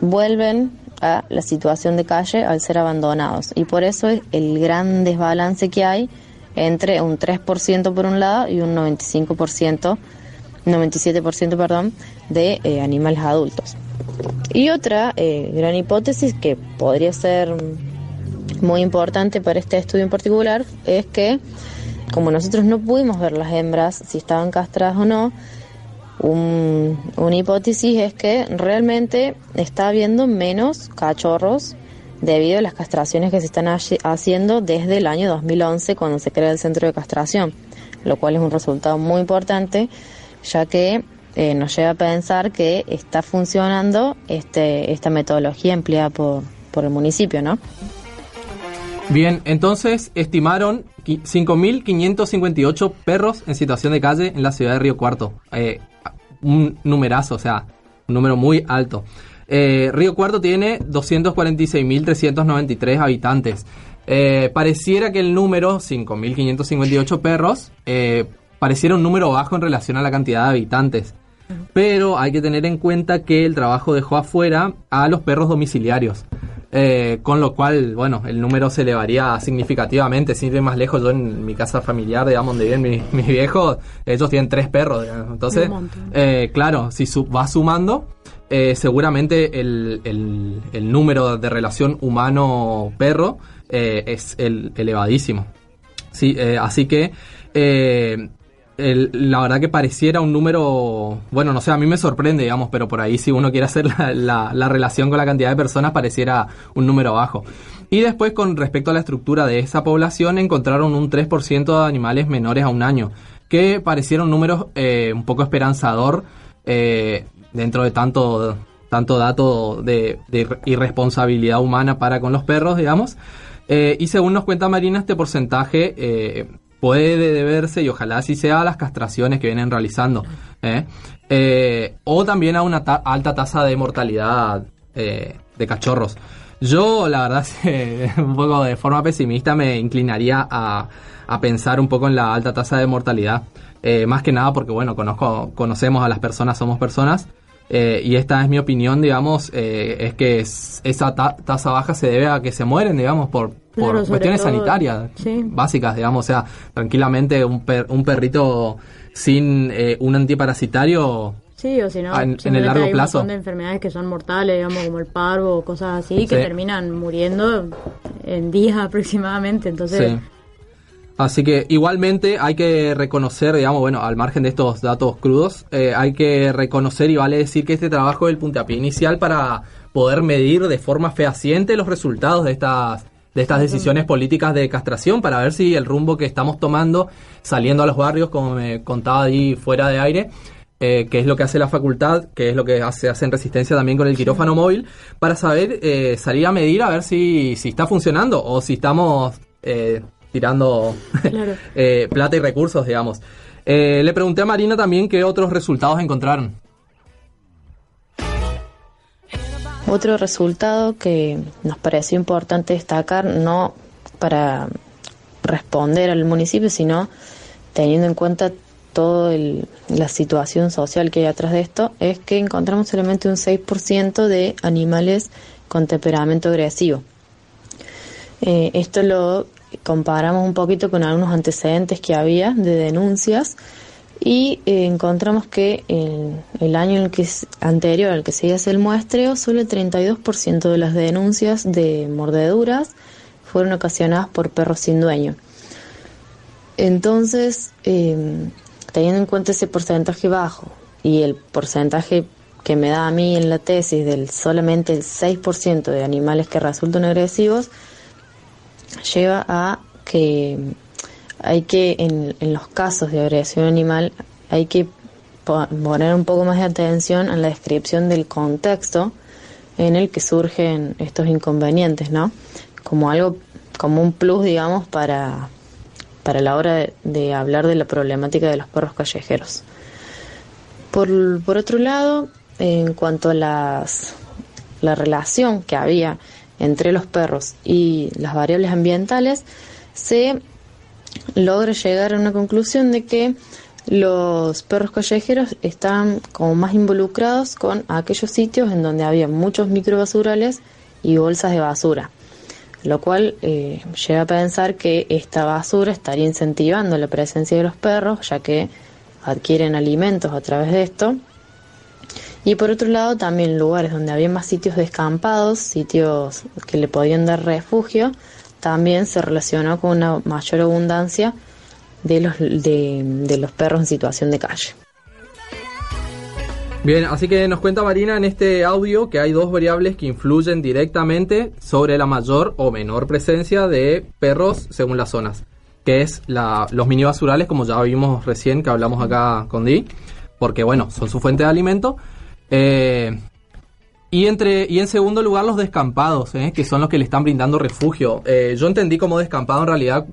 vuelven a la situación de calle al ser abandonados. Y por eso es el gran desbalance que hay entre un 3% por un lado y un 95%, 97% perdón, de eh, animales adultos. Y otra eh, gran hipótesis que podría ser muy importante para este estudio en particular es que como nosotros no pudimos ver las hembras si estaban castradas o no, un- una hipótesis es que realmente está habiendo menos cachorros debido a las castraciones que se están haci- haciendo desde el año 2011 cuando se crea el centro de castración, lo cual es un resultado muy importante ya que eh, nos lleva a pensar que está funcionando este, esta metodología empleada por, por el municipio, ¿no? Bien, entonces estimaron qui- 5.558 perros en situación de calle en la ciudad de Río Cuarto. Eh, un numerazo, o sea, un número muy alto. Eh, Río Cuarto tiene 246.393 habitantes. Eh, pareciera que el número, 5.558 perros, eh, pareciera un número bajo en relación a la cantidad de habitantes. Pero hay que tener en cuenta que el trabajo dejó afuera a los perros domiciliarios. Eh, con lo cual, bueno, el número se elevaría significativamente. Sin ir más lejos, yo en mi casa familiar, digamos, donde viven mis, mis viejos, ellos tienen tres perros. digamos. Entonces, eh, claro, si su- va sumando, eh, seguramente el, el- el número de relación humano-perro es el, elevadísimo. Sí, así que la verdad que pareciera un número, bueno, no sé, a mí me sorprende, digamos, pero por ahí si uno quiere hacer la, la, relación con la cantidad de personas pareciera un número bajo. Y después con respecto a la estructura de esa población encontraron un 3% de animales menores a un año, que pareciera un número eh, un poco esperanzador eh, dentro de tanto, tanto dato de, irresponsabilidad humana para con los perros, digamos. Eh, y según nos cuenta Marina, este porcentaje puede deberse, y ojalá así sea, a las castraciones que vienen realizando. ¿eh? Eh, o también a una alta tasa de mortalidad eh, de cachorros. Yo, la verdad, un poco de forma pesimista me inclinaría a, a pensar un poco en la alta tasa de mortalidad. más que nada porque, bueno, conozco, conocemos a las personas, somos personas. Y esta es mi opinión, digamos, es que esa tasa baja se debe a que se mueren, digamos, por, por cuestiones sanitarias básicas, digamos, o sea, tranquilamente un, un perrito sin eh, un antiparasitario Sí, o si no, en, el largo hay un montón de enfermedades que son mortales, digamos, como el parvo o cosas así, que terminan muriendo en días aproximadamente. Entonces, Así que igualmente hay que reconocer, digamos, bueno, al margen de estos datos crudos, eh, hay que reconocer y vale decir que este trabajo es el puntapié inicial para poder medir de forma fehaciente los resultados de estas de estas decisiones políticas de castración para ver si el rumbo que estamos tomando saliendo a los barrios, como me contaba ahí fuera de aire, eh, que es lo que hace la facultad, que es lo que hace, hace en resistencia también con el quirófano móvil, para saber, eh, salir a medir a ver si, si está funcionando o si estamos eh, tirando eh, plata y recursos, digamos. le pregunté a Marina también qué otros resultados encontraron. Otro resultado que nos pareció importante destacar, no para responder al municipio, sino teniendo en cuenta toda la situación social que hay atrás de esto, es que encontramos solamente un 6% de animales con temperamento agresivo. Eh, esto lo comparamos un poquito con algunos antecedentes que había de denuncias y eh, encontramos que en el año anterior al que se hace el muestreo, solo el 32% de las denuncias de mordeduras fueron ocasionadas por perros sin dueño. Entonces, em, teniendo en cuenta ese porcentaje bajo y el porcentaje que me da a mí en la tesis del solamente el 6% de animales que resultan agresivos, lleva a que hay que, en, en los casos de agresión animal, hay que poner un poco más de atención en la descripción del contexto en el que surgen estos inconvenientes, ¿no? Como algo, como un plus, digamos, para, para la hora de, hablar de la problemática de los perros callejeros. Por, por otro lado, en cuanto a las, la relación que había entre los perros y las variables ambientales, se logra llegar a una conclusión de que los perros callejeros están como más involucrados con aquellos sitios en donde había muchos microbasurales y bolsas de basura, lo cual eh, llega a pensar que esta basura estaría incentivando la presencia de los perros, ya que adquieren alimentos a través de esto. Y por otro lado, también lugares donde había más sitios descampados, sitios que le podían dar refugio, también se relacionó con una mayor abundancia de los, de, los perros en situación de calle. Bien, así que nos cuenta Marina en este audio que hay dos variables que influyen directamente sobre la mayor o menor presencia de perros según las zonas, que es la, los mini basurales, como ya vimos recién que hablamos acá con Di, porque bueno, son su fuente de alimento. Eh, y, entre, y en segundo lugar los descampados, ¿eh? que son los que le están brindando refugio. Eh, yo entendí como descampado en realidad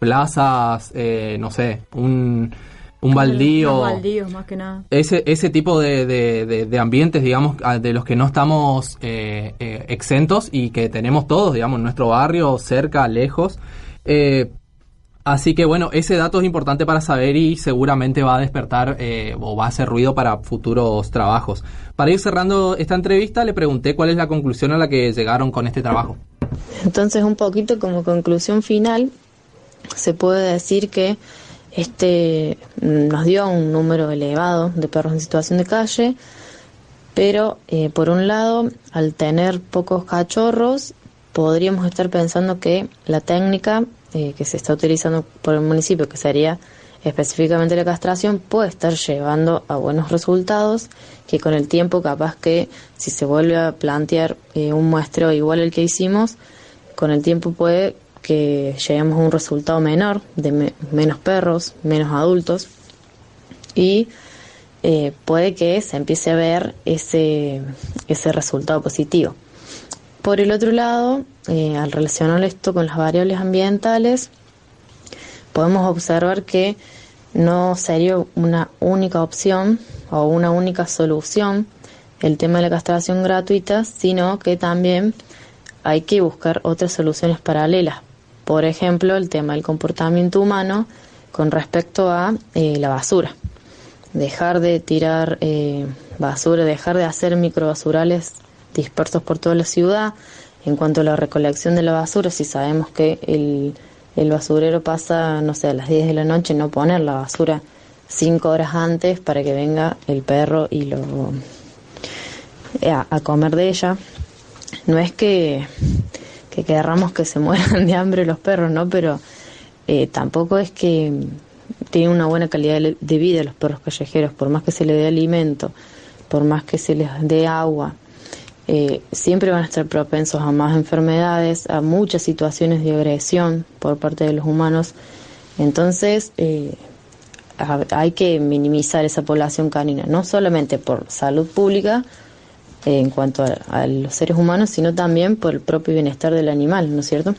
plazas, no sé, un, un baldío. baldíos más que nada. Ese, ese tipo de, de, de, ambientes, digamos, de los que no estamos exentos y que tenemos todos, digamos, en nuestro barrio, cerca, lejos. Así que bueno, ese dato es importante para saber y seguramente va a despertar eh, o va a hacer ruido para futuros trabajos. Para ir cerrando esta entrevista, le pregunté cuál es la conclusión a la que llegaron con este trabajo. Entonces, un poquito como conclusión final, se puede decir que este nos dio un número elevado de perros en situación de calle, pero eh, por un lado, al tener pocos cachorros, podríamos estar pensando que la técnica eh, que se está utilizando por el municipio, que sería específicamente la castración, puede estar llevando a buenos resultados que con el tiempo capaz que si se vuelve a plantear eh, un muestreo igual al que hicimos, con el tiempo puede que lleguemos a un resultado menor, de menos perros, menos adultos, y eh, puede que se empiece a ver ese, ese resultado positivo. Por el otro lado, eh, al relacionar esto con las variables ambientales, podemos observar que no sería una única opción o una única solución el tema de la castración gratuita, sino que también hay que buscar otras soluciones paralelas. Por ejemplo, el tema del comportamiento humano con respecto a eh, la basura. Dejar de tirar eh, basura, dejar de hacer microbasurales dispersos por toda la ciudad. En cuanto a la recolección de la basura, si sabemos que el, basurero pasa, no sé, a las 10 de la noche, no poner la basura 5 horas antes para que venga el perro y lo a comer de ella no es que, que querramos que se mueran de hambre los perros, ¿no? Pero eh, tampoco es que tienen una buena calidad de vida los perros callejeros, por más que se les dé alimento, por más que se les dé agua, eh, siempre van a estar propensos a más enfermedades, a muchas situaciones de agresión por parte de los humanos. Entonces, eh, hay que minimizar esa población canina, no solamente por salud pública, en cuanto a, los seres humanos, sino también por el propio bienestar del animal, ¿no es cierto?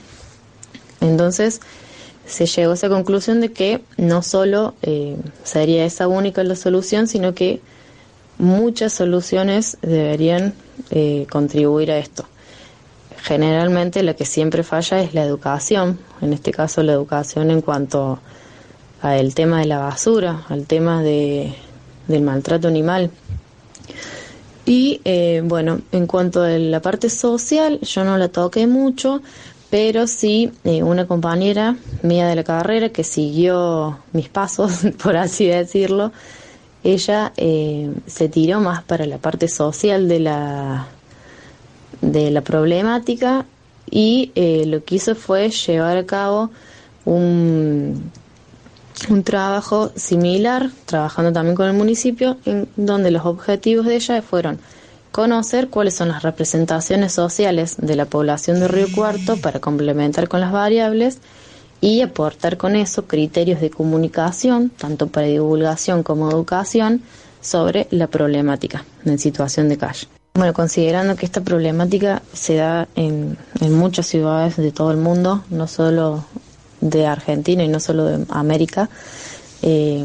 Entonces se llegó a esa conclusión de que no solo eh, sería esa única la solución, sino que muchas soluciones deberían eh, contribuir a esto. Generalmente la que siempre falla es la educación, en este caso la educación en cuanto al tema de la basura, al tema de, del maltrato animal. Y eh, bueno, en cuanto a la parte social, yo no la toqué mucho, pero sí eh, una compañera mía de la carrera que siguió mis pasos, por así decirlo, ella eh, se tiró más para la parte social de la, de la problemática y lo que hizo fue llevar a cabo un un trabajo similar, trabajando también con el municipio, en donde los objetivos de ella fueron conocer cuáles son las representaciones sociales de la población de Río Cuarto para complementar con las variables y aportar con eso criterios de comunicación, tanto para divulgación como educación, sobre la problemática en situación de calle. Bueno, considerando que esta problemática se da en, muchas ciudades de todo el mundo, no solo de Argentina y no solo de América. Eh,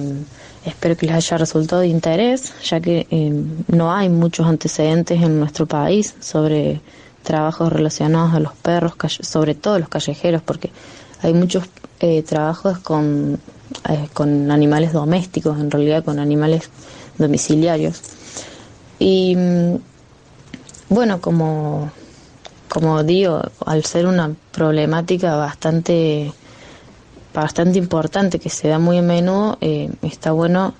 espero que les haya resultado de interés, ya que eh, no hay muchos antecedentes en nuestro país sobre trabajos relacionados a los perros, sobre todo los callejeros, porque hay muchos eh, trabajos con, con animales domésticos, en realidad con animales domiciliarios. Y mm, bueno, como, como digo, al ser una problemática bastante bastante importante que se da muy a menudo, eh, está bueno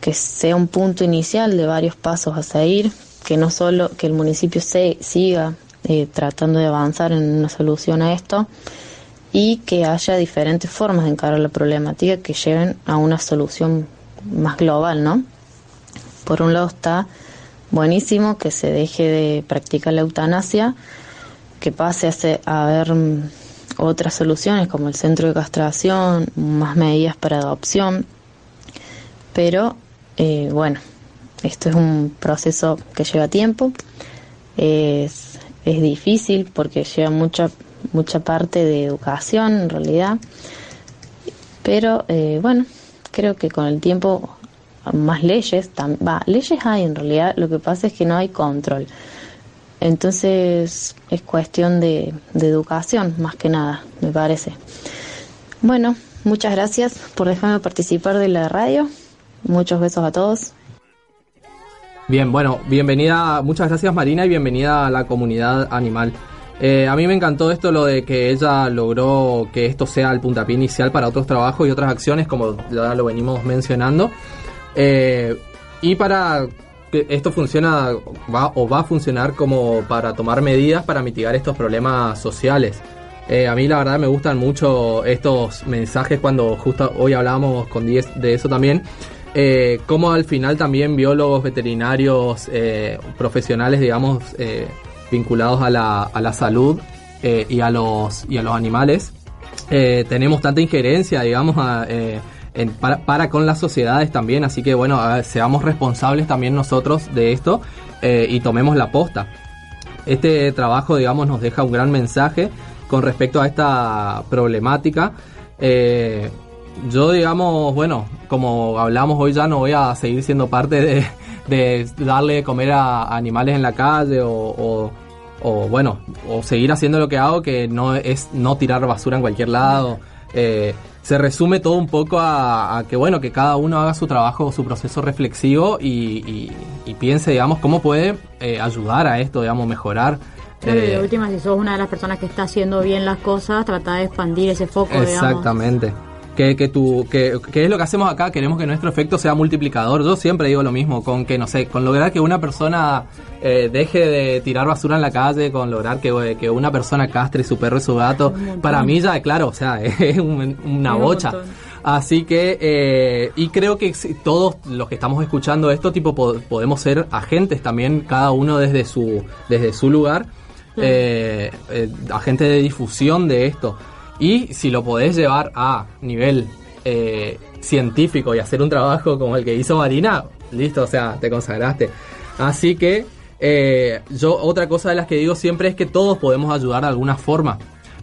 que sea un punto inicial de varios pasos a seguir, que no solo que el municipio se siga eh, tratando de avanzar en una solución a esto y que haya diferentes formas de encarar la problemática que lleven a una solución más global, ¿no? Por un lado está buenísimo que se deje de practicar la eutanasia, que pase a, a ver otras soluciones como el centro de castración, más medidas para adopción, pero eh, bueno, esto es un proceso que lleva tiempo, es, es difícil porque lleva mucha, mucha parte de educación en realidad, pero eh, bueno, creo que con el tiempo más leyes, va, leyes hay en realidad, lo que pasa es que no hay control. Entonces es cuestión de, educación más que nada, me parece. Bueno, muchas gracias por dejarme participar de la radio. Muchos besos a todos. Bien, bueno, bienvenida, muchas gracias Marina y bienvenida a la comunidad animal. Eh, a mí me encantó esto, lo de que ella logró que esto sea el puntapié inicial para otros trabajos y otras acciones, como ya lo venimos mencionando. Eh, y para esto funciona o va a funcionar como para tomar medidas para mitigar estos problemas sociales. Eh, a mí la verdad me gustan mucho estos mensajes cuando justo hoy hablábamos con 10 de eso también. Como al final también biólogos, veterinarios, profesionales, digamos, vinculados a la, a la salud eh, y, a los, y a los animales, eh, tenemos tanta injerencia, digamos, a, eh, en- para, para con las sociedades también. Así que bueno, seamos responsables también nosotros de esto y tomemos la posta. Este trabajo, digamos, nos deja un gran mensaje con respecto a esta problemática. Yo, digamos, bueno, como hablamos hoy ya no voy a seguir siendo parte de, de darle de comer a animales en la calle o, o- o, bueno, o seguir haciendo lo que hago, que no es no tirar basura en cualquier lado. Eh, se resume todo un poco a, a que, bueno, que cada uno haga su trabajo, su proceso reflexivo y, y- y piense, digamos, cómo puede eh, ayudar a esto, digamos, mejorar. Claro, y Eh, de última, si sos una de las personas que está haciendo bien las cosas, trata de expandir ese foco, digamos. Que, que, tu, que, que es lo que hacemos acá, queremos que nuestro efecto sea multiplicador. Yo siempre digo lo mismo, con que, no sé, con lograr que una persona eh, deje de tirar basura en la calle, con lograr que, que una persona castre su perro y su gato, Un para mí ya, claro, o sea, es un- una un bocha. montón. Así que, eh, y creo que todos los que estamos escuchando esto, tipo, po- podemos ser agentes también, cada uno desde su, desde su lugar, eh, eh, agentes de difusión de esto. Y si lo podés llevar a nivel eh, científico y hacer un trabajo como el que hizo Marina, listo, o sea, te consagraste. Así que eh, yo otra cosa de las que digo siempre es que todos podemos ayudar de alguna forma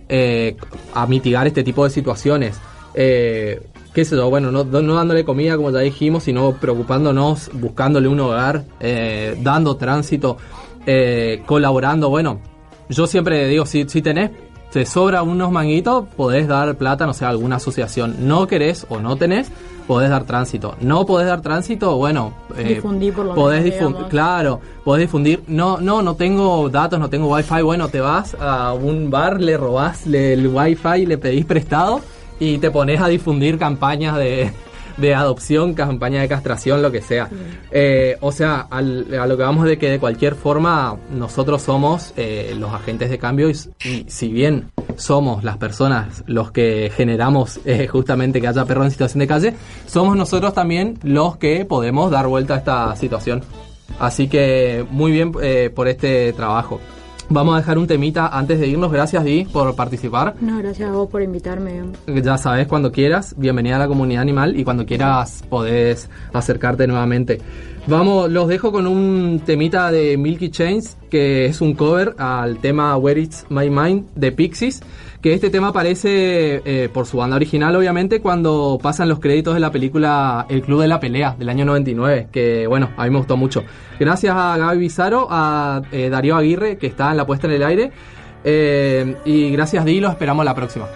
eh, a mitigar este tipo de situaciones. Qué sé yo, bueno, no, no dándole comida como ya dijimos, sino preocupándonos, buscándole un hogar, dando tránsito, colaborando. Bueno, yo siempre digo, si, si tenés, te sobra unos manguitos, podés dar plata, no sé, a alguna asociación. No querés o no tenés, podés dar tránsito. No podés dar tránsito, bueno, eh, Difundir por lo podés difundir, claro, podés difundir. No, no, no tengo datos, no tengo wifi. Bueno, te vas a un bar, le robás el wifi, le pedís prestado y te pones a difundir campañas de, de adopción, campañas de castración, lo que sea. Eh, o sea, al- a lo que vamos de que de cualquier forma nosotros somos eh, los agentes de cambio y, si bien somos las personas los que generamos eh, justamente que haya perros en situación de calle, somos nosotros también los que podemos dar vuelta a esta situación. Así que muy bien por este trabajo. Vamos a dejar un temita antes de irnos. Gracias, Di, por participar. No, gracias a vos por invitarme. Ya sabes, cuando quieras, bienvenida a la comunidad animal y cuando quieras podés acercarte nuevamente. Vamos, los dejo con un temita de Milky Chains, que es un cover al tema Where It's My Mind de Pixies, que este tema aparece eh, por su banda original, obviamente, cuando pasan los créditos de la película El Club de la Pelea del año 99, que bueno, a mí me gustó mucho. Gracias a Gaby Bizarro, a eh, Darío Aguirre, que está en la puesta en el aire, eh, y gracias Di, los esperamos la próxima.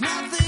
Nothing.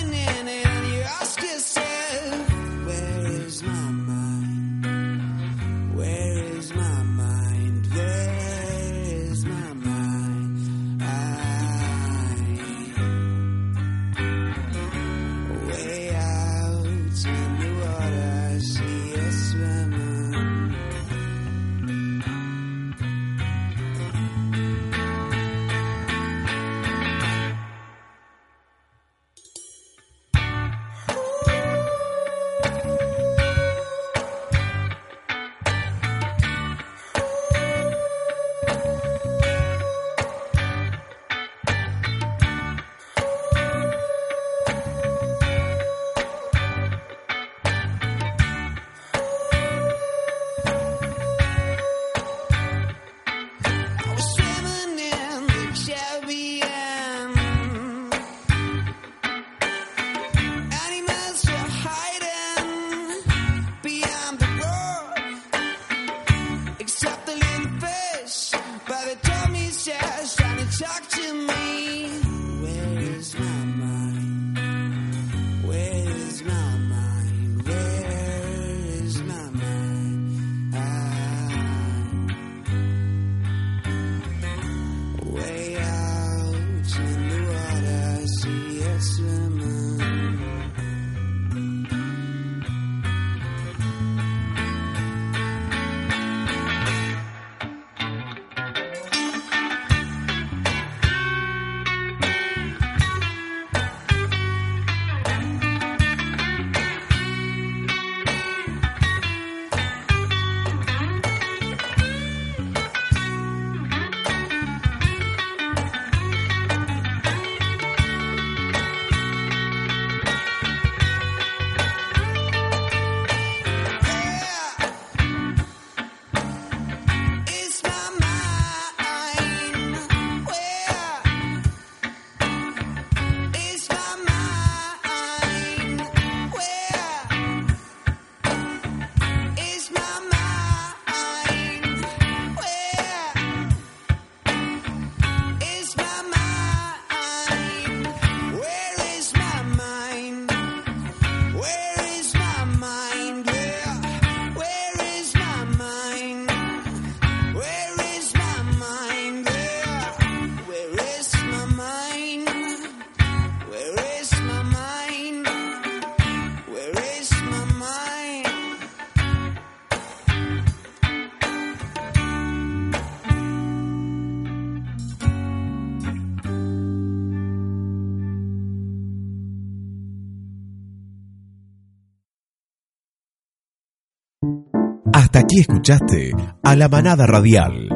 Hasta aquí escuchaste a la manada radial.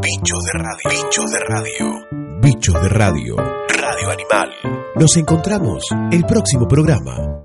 Bichos de radio. Bichos de radio. Bichos de radio. Radio Animal. Nos encontramos el próximo programa.